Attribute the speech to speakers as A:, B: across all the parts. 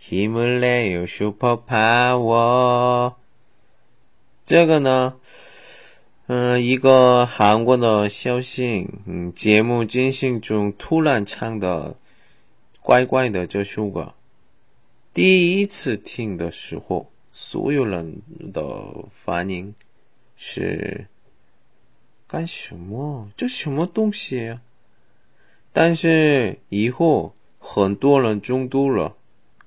A: 힘을 내요 superpower”。这个呢，嗯、一个韩国的小星，嗯，节目进行中突然唱的怪怪的这首歌。第一次听的时候，所有人的反应是。干什么？这什么东西呀、但是以后很多人中毒了，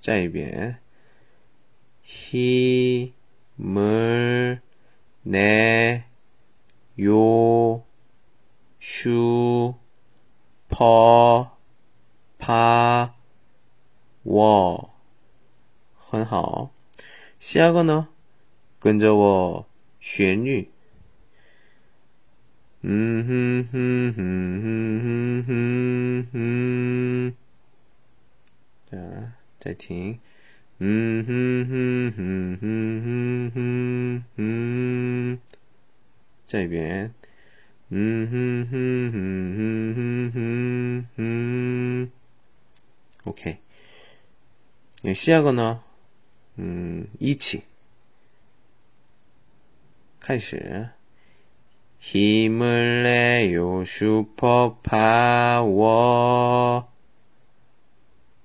A: 再一遍 힘을 내요 슈퍼 파워 很好，下个呢？跟着我旋律。嗯哼哼哼哼哼哼哼， 짜이팅. 음, 짜이비엔. 오케이. 예, 시작은어, 음, 이치. 开始. 힘을 내요 슈퍼파워.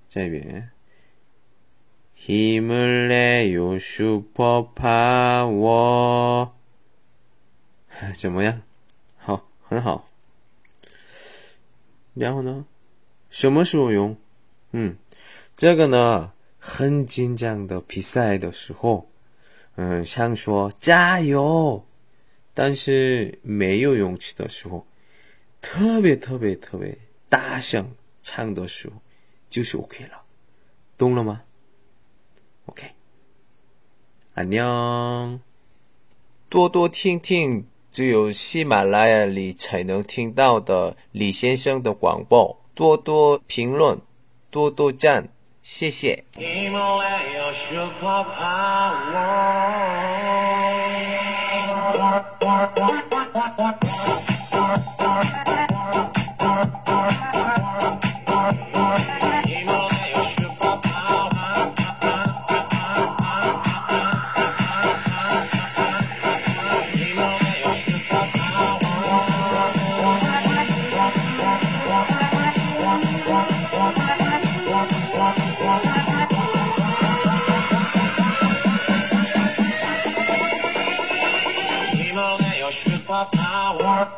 A: 자, 이제. 힘을 내요 슈퍼파워 怎么样？好，很好。然后呢？什么时候用？嗯，这个呢，很紧张的比赛的时候，嗯，想说加油。但是没有勇气的时候，特别特别特别大声唱的时候，就是 OK 了，懂了吗 ？OK，安 녕。 多多听听只有喜马拉雅里才能听到的李先生的广播，多多评论，多多赞，谢谢。
B: power.